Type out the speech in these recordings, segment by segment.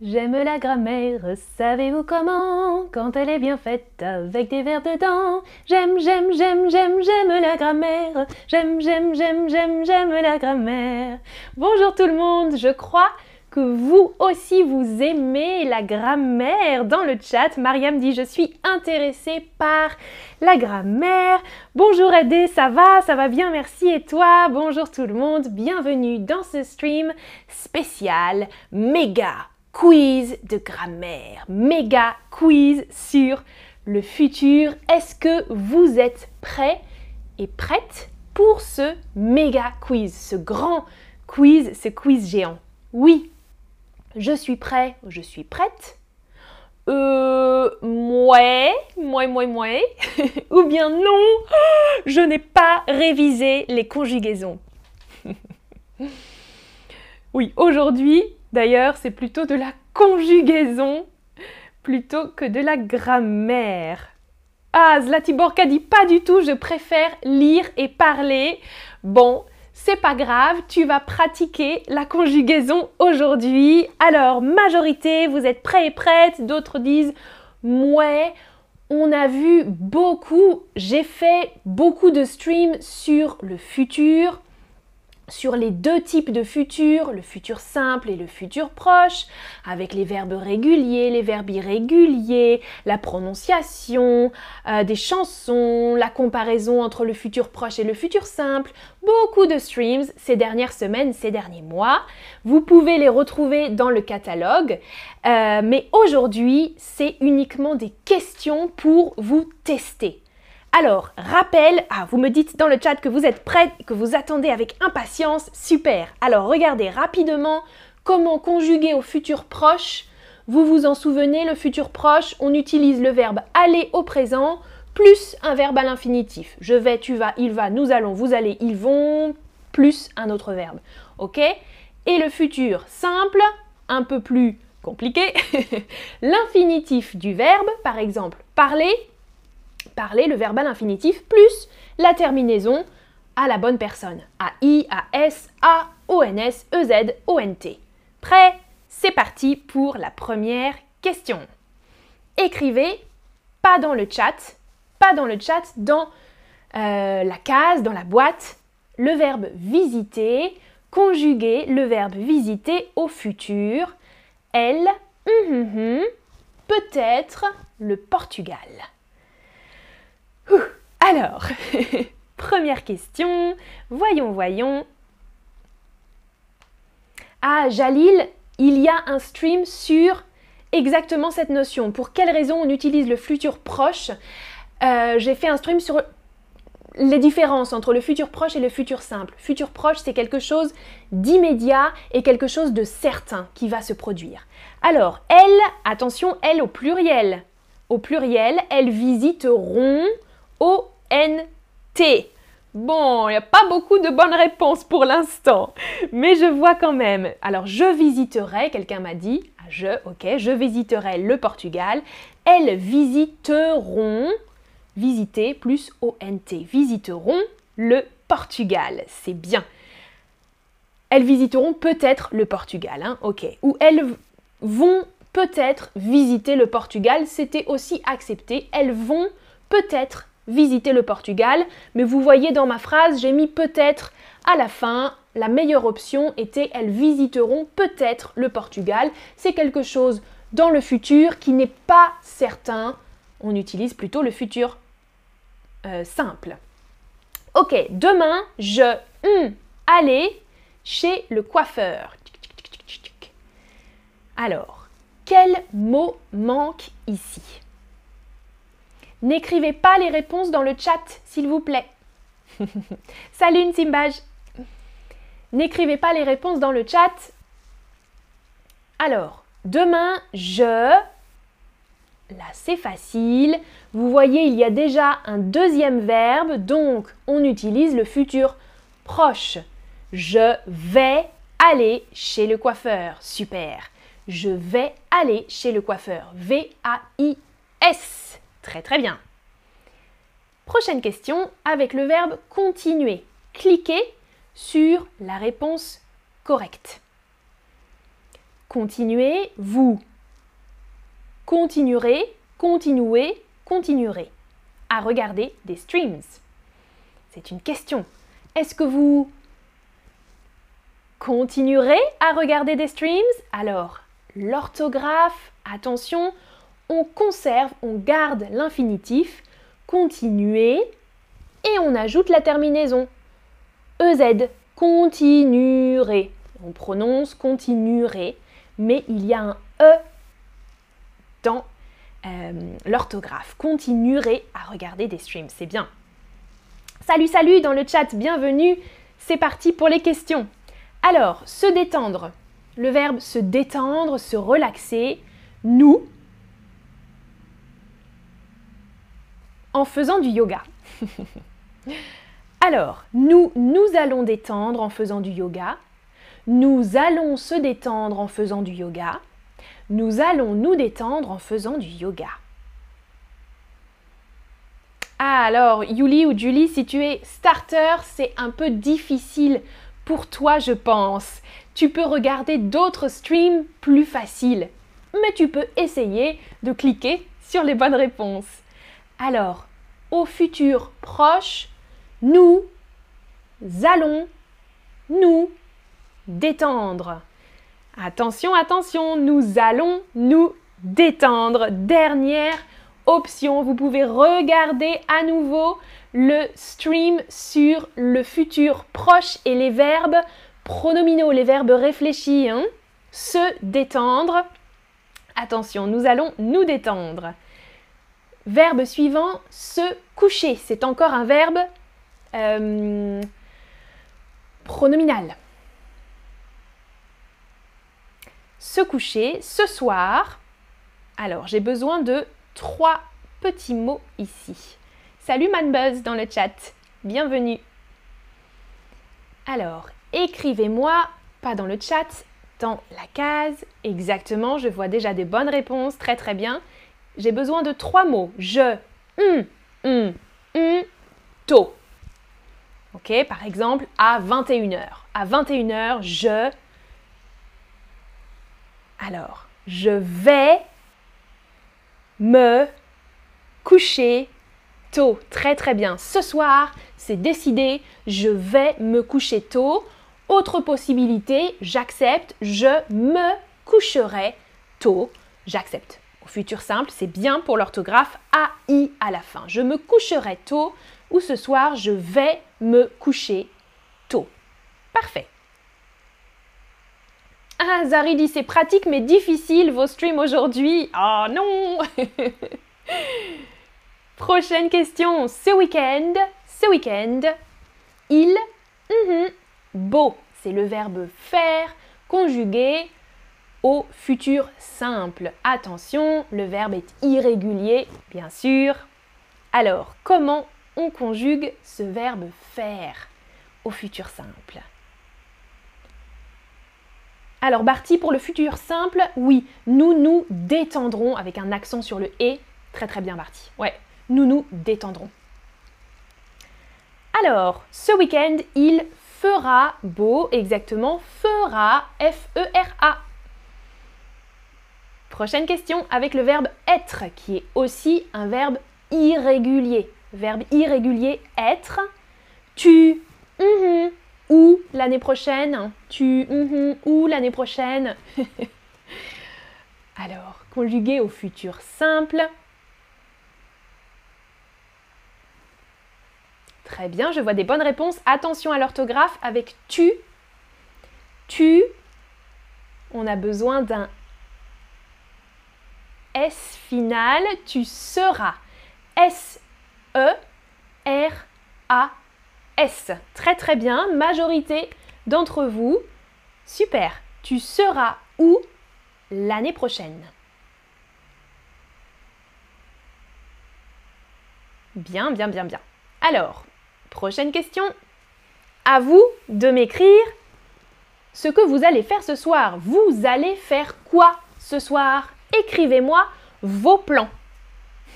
J'aime la grammaire, savez-vous comment? Quand elle est bien faite avec des verbes dedans. J'aime, j'aime, j'aime, j'aime, j'aime la grammaire. J'aime, j'aime, j'aime, j'aime, j'aime la grammaire. Bonjour tout le monde, je crois que vous aussi vous aimez la grammaire dans le chat. Mariam dit je suis intéressée par la grammaire. Bonjour Edé, ça va? Ça va bien, merci. Et toi? Bonjour tout le monde, bienvenue dans ce stream spécial méga quiz de grammaire, méga quiz sur le futur. Est-ce que vous êtes prêts et prêtes pour ce méga quiz, ce grand quiz, ce quiz géant? Oui, je suis prêt, je suis prête. Euh, mouais, mouais, mouais, mouais. Ou bien non, je n'ai pas révisé les conjugaisons. oui, aujourd'hui, D'ailleurs, c'est plutôt de la conjugaison plutôt que de la grammaire. Ah, Zlatiborka dit pas du tout, je préfère lire et parler. Bon, c'est pas grave, tu vas pratiquer la conjugaison aujourd'hui. Alors, majorité, vous êtes prêts et prêtes, d'autres disent ouais. On a vu beaucoup, j'ai fait beaucoup de streams sur le futur, sur les deux types de futur, le futur simple et le futur proche, avec les verbes réguliers, les verbes irréguliers, la prononciation, euh, des chansons, la comparaison entre le futur proche et le futur simple, beaucoup de streams ces dernières semaines, ces derniers mois. Vous pouvez les retrouver dans le catalogue, euh, mais aujourd'hui c'est uniquement des questions pour vous tester. Alors, rappel, ah, vous me dites dans le chat que vous êtes prêts, que vous attendez avec impatience, super. Alors, regardez rapidement comment conjuguer au futur proche. Vous vous en souvenez, le futur proche, on utilise le verbe aller au présent plus un verbe à l'infinitif. Je vais, tu vas, il va, nous allons, vous allez, ils vont, plus un autre verbe. Ok? Et le futur simple, un peu plus compliqué, l'infinitif du verbe, par exemple, parler, parler, le verbal infinitif, plus la terminaison à la bonne personne. A-I, A-S, A, O-N-S, E-Z, O-N-T. Prêt? C'est parti pour la première question. Écrivez, pas dans le chat, pas dans le chat, dans euh, la case, dans la boîte, le verbe visiter, conjuguer le verbe visiter au futur. Elle, hum, hum, hum, peut-être le Portugal. Alors, première question. Voyons, voyons. Ah, Jalil, il y a un stream sur exactement cette notion. Pour quelle raison on utilise le futur proche? Euh, J'ai fait un stream sur les différences entre le futur proche et le futur simple. Futur proche, c'est quelque chose d'immédiat et quelque chose de certain qui va se produire. Alors, elle, attention, elle au pluriel. Au pluriel, elles visiteront O-N-T. Bon, il n'y a pas beaucoup de bonnes réponses pour l'instant, mais je vois quand même. Alors, je visiterai, quelqu'un m'a dit, ah, je, ok, je visiterai le Portugal. Elles visiteront, visiter plus O-N-T, visiteront le Portugal. C'est bien. Elles visiteront peut-être le Portugal, hein, ok. Ou elles vont peut-être visiter le Portugal, c'était aussi accepté. Elles vont peut-être visiter le Portugal, mais vous voyez dans ma phrase, j'ai mis peut-être à la fin. La meilleure option était elles visiteront peut-être le Portugal. C'est quelque chose dans le futur qui n'est pas certain. On utilise plutôt le futur euh, simple. Ok, demain, je aller chez le coiffeur. Alors, quel mot manque ici? N'écrivez pas les réponses dans le chat, s'il vous plaît. Salut Nsimbaj. N'écrivez pas les réponses dans le chat. Alors, demain, je... Là, c'est facile. Vous voyez, il y a déjà un deuxième verbe, donc on utilise le futur proche. Je vais aller chez le coiffeur. Super. Je vais aller chez le coiffeur. V-A-I-S. Très très bien. Prochaine question avec le verbe continuer. Cliquez sur la réponse correcte. continuez, vous continuerez, continuez, continuerez à regarder des streams C'est une question. Est-ce que vous continuerez à regarder des streams Alors, l'orthographe, attention, on conserve, on garde l'infinitif, continuer, et on ajoute la terminaison. EZ, continuerez. On prononce continuerez, mais il y a un E dans euh, l'orthographe. Continuerez à regarder des streams, c'est bien. Salut, salut dans le chat, bienvenue. C'est parti pour les questions. Alors, se détendre. Le verbe se détendre, se relaxer. Nous, faisant du yoga. Alors, nous, nous allons détendre en faisant du yoga. Nous allons se détendre en faisant du yoga. Nous allons nous détendre en faisant du yoga. Ah alors, Yuli ou Julie, si tu es starter, c'est un peu difficile pour toi, je pense. Tu peux regarder d'autres streams plus faciles, mais tu peux essayer de cliquer sur les bonnes réponses. Alors, au futur proche, nous allons nous détendre. Attention, attention, nous allons nous détendre. Dernière option, vous pouvez regarder à nouveau le stream sur le futur proche et les verbes pronominaux, les verbes réfléchis. Hein. Se détendre. Attention, nous allons nous détendre. Verbe suivant, se coucher. C'est encore un verbe euh, pronominal. Se coucher ce soir. Alors, j'ai besoin de trois petits mots ici. Salut Manbuzz dans le chat. Bienvenue. Alors, écrivez-moi, pas dans le chat, dans la case. Exactement, je vois déjà des bonnes réponses. Très très bien j'ai besoin de trois mots. Je, hum, hum, hum, tôt. Ok, par exemple, à 21h. À 21h, je. Alors, je vais me coucher tôt. Très très bien. Ce soir, c'est décidé, je vais me coucher tôt. Autre possibilité, j'accepte, je me coucherai tôt. J'accepte futur simple, c'est bien pour l'orthographe AI à la fin. Je me coucherai tôt ou ce soir je vais me coucher tôt. Parfait. Ah, Zari dit c'est pratique mais difficile vos streams aujourd'hui. Oh non Prochaine question. Ce week-end, ce week-end, il, mhm, beau, c'est le verbe faire conjugué au futur simple. Attention, le verbe est irrégulier, bien sûr. Alors, comment on conjugue ce verbe faire au futur simple? Alors Barty, pour le futur simple, oui, nous nous détendrons avec un accent sur le et. Très très bien Barty. Ouais, nous nous détendrons. Alors, ce week-end, il fera beau, exactement, fera, F-E-R-A. Prochaine question avec le verbe être qui est aussi un verbe irrégulier. Verbe irrégulier être. Tu, mm-hmm, ou l'année prochaine. Tu, mm-hmm, ou l'année prochaine. Alors, conjugué au futur simple. Très bien, je vois des bonnes réponses. Attention à l'orthographe avec tu. Tu. On a besoin d'un S final, tu seras. S-E-R-A-S. Très très bien, majorité d'entre vous. Super, tu seras où l'année prochaine? Bien, bien, bien, bien. Alors, prochaine question. À vous de m'écrire ce que vous allez faire ce soir. Vous allez faire quoi ce soir? Écrivez-moi vos plans.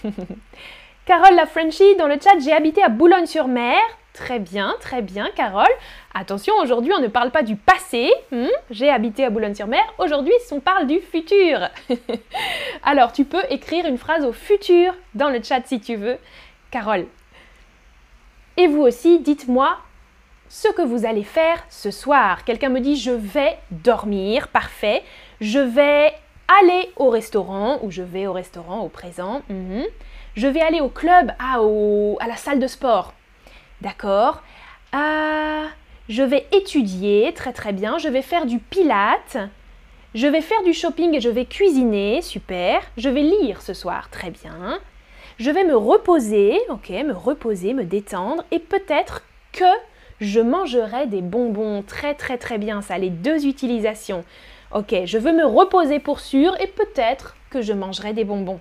Carole la Frenchie dans le chat, j'ai habité à Boulogne-sur-Mer. Très bien, très bien, Carole. Attention, aujourd'hui, on ne parle pas du passé. Hmm? J'ai habité à Boulogne-sur-Mer. Aujourd'hui, on parle du futur. Alors, tu peux écrire une phrase au futur dans le chat si tu veux. Carole. Et vous aussi, dites-moi ce que vous allez faire ce soir. Quelqu'un me dit je vais dormir. Parfait. Je vais aller au restaurant ou je vais au restaurant au présent. Mhm. Je vais aller au club, à la salle de sport. D'accord. Ah, je vais étudier, très très bien. Je vais faire du pilate. Je vais faire du shopping et je vais cuisiner, super. Je vais lire ce soir, très bien. Je vais me reposer, ok, me reposer, me détendre et peut-être que je mangerai des bonbons, très très très bien, ça les deux utilisations. Ok, je veux me reposer pour sûr et peut-être que je mangerai des bonbons.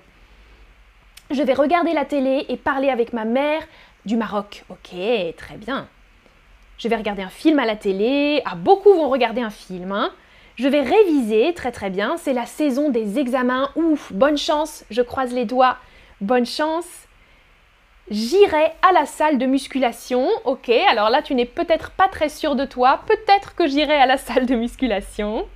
Je vais regarder la télé et parler avec ma mère du Maroc. Ok, très bien. Je vais regarder un film à la télé. Ah, beaucoup vont regarder un film. Hein. Je vais réviser, très très bien. C'est la saison des examens. Ouf, bonne chance. Je croise les doigts. Bonne chance. J'irai à la salle de musculation. Ok, alors là, tu n'es peut-être pas très sûr de toi. Peut-être que j'irai à la salle de musculation.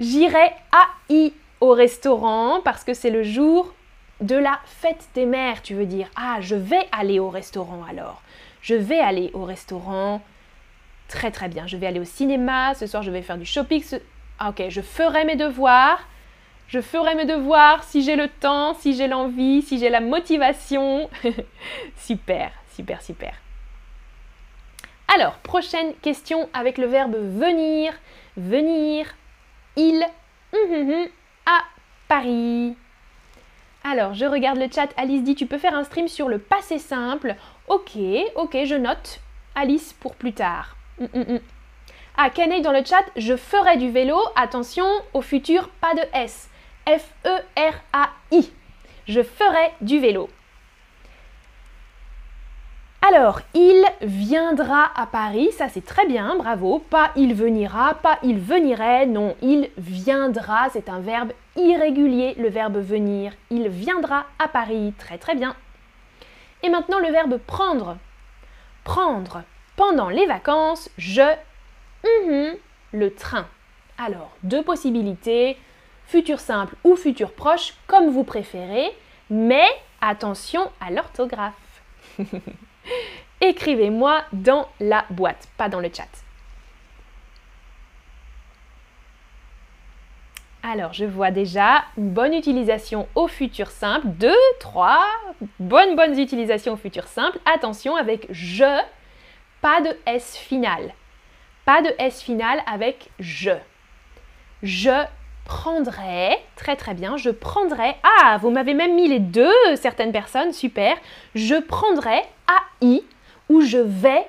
J'irai à I au restaurant parce que c'est le jour de la fête des mères, tu veux dire. Ah, je vais aller au restaurant alors. Je vais aller au restaurant. Très très bien. Je vais aller au cinéma. Ce soir, je vais faire du shopping. Ah, ok, je ferai mes devoirs. Je ferai mes devoirs si j'ai le temps, si j'ai l'envie, si j'ai la motivation. super, super, super. Alors, prochaine question avec le verbe venir. Venir, il, hum, hum, hum, à Paris. Alors, je regarde le chat. Alice dit Tu peux faire un stream sur le passé simple. Ok, ok, je note. Alice pour plus tard. Ah, Kenneth dans le chat Je ferai du vélo. Attention, au futur, pas de S. F-E-R-A-I. Je ferai du vélo. Alors, il viendra à Paris, ça c'est très bien, bravo. Pas il venira, pas il venirait, non, il viendra, c'est un verbe irrégulier, le verbe venir. Il viendra à Paris, très très bien. Et maintenant le verbe prendre. Prendre. Pendant les vacances, je mhm, le train. Alors, deux possibilités, futur simple ou futur proche, comme vous préférez, mais attention à l'orthographe. Écrivez-moi dans la boîte, pas dans le chat. Alors, je vois déjà une bonne utilisation au futur simple. Deux, trois, bonnes, bonnes utilisations au futur simple. Attention avec je, pas de S final. Pas de S final avec je. Je prendrai, très très bien, je prendrai, ah, vous m'avez même mis les deux, certaines personnes, super, je prendrai AI ou je vais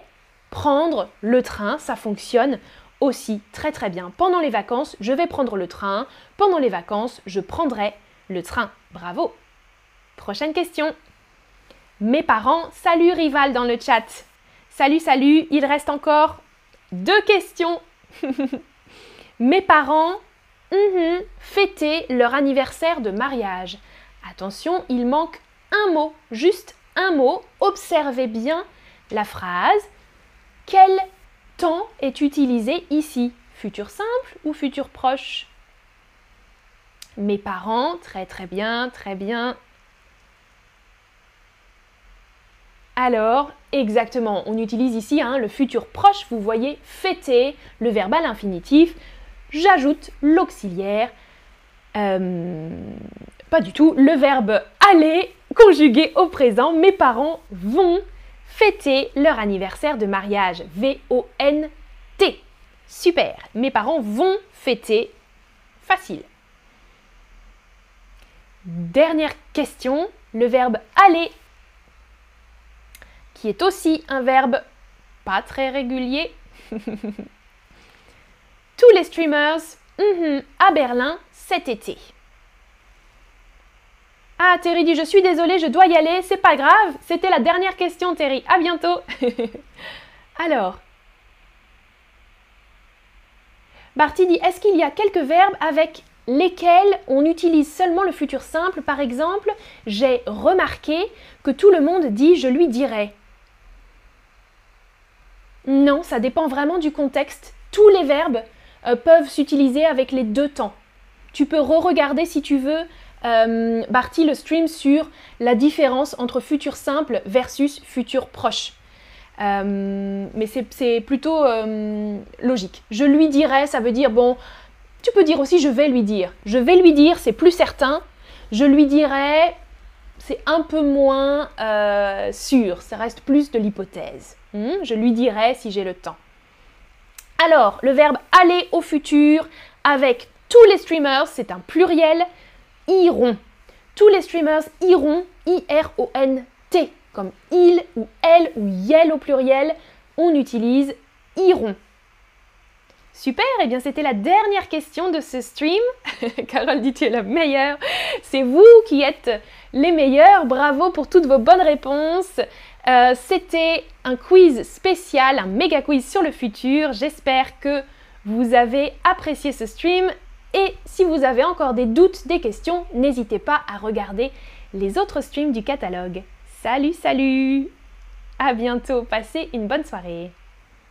prendre le train, ça fonctionne aussi très très bien. Pendant les vacances, je vais prendre le train, pendant les vacances, je prendrai le train. Bravo Prochaine question. Mes parents, salut Rival dans le chat. Salut, salut, il reste encore deux questions. Mes parents Mhm. fêter leur anniversaire de mariage. Attention, il manque un mot, juste un mot. Observez bien la phrase. Quel temps est utilisé ici? Futur simple ou futur proche? Mes parents, très très bien, très bien. Alors, exactement, on utilise ici hein, le futur proche, vous voyez, fêter, le verbe à l'infinitif j'ajoute l'auxiliaire, euh, pas du tout, le verbe aller conjugué au présent. Mes parents vont fêter leur anniversaire de mariage. V-O-N-T. Super. Mes parents vont fêter. Facile. Dernière question, le verbe aller, qui est aussi un verbe pas très régulier. tous les streamers mhm, à Berlin cet été. Ah, Terry dit Je suis désolée, je dois y aller, c'est pas grave. C'était la dernière question, Terry. À bientôt. Alors, Barty dit Est-ce qu'il y a quelques verbes avec lesquels on utilise seulement le futur simple? Par exemple, j'ai remarqué que tout le monde dit Je lui dirai. Non, ça dépend vraiment du contexte. Tous les verbes euh, peuvent s'utiliser avec les deux temps. Tu peux re-regarder si tu veux, euh, Barty, le stream sur la différence entre futur simple versus futur proche. Euh, mais c'est plutôt logique. Je lui dirais, ça veut dire, bon, tu peux dire aussi je vais lui dire. Je vais lui dire, c'est plus certain. Je lui dirais, c'est un peu moins sûr, ça reste plus de l'hypothèse. Hmm, je lui dirai si j'ai le temps. Alors, le verbe aller au futur avec tous les streamers, c'est un pluriel, iront. Tous les streamers iront, I-R-O-N-T, comme il ou elle ou yel au pluriel, on utilise iront. Super, et eh bien c'était la dernière question de ce stream. Carole dit tu es la meilleure. C'est vous qui êtes les meilleurs. Bravo pour toutes vos bonnes réponses. Euh, c'était un quiz spécial, un méga quiz sur le futur. J'espère que vous avez apprécié ce stream. Et si vous avez encore des doutes, des questions, n'hésitez pas à regarder les autres streams du catalogue. Salut, salut À bientôt, passez une bonne soirée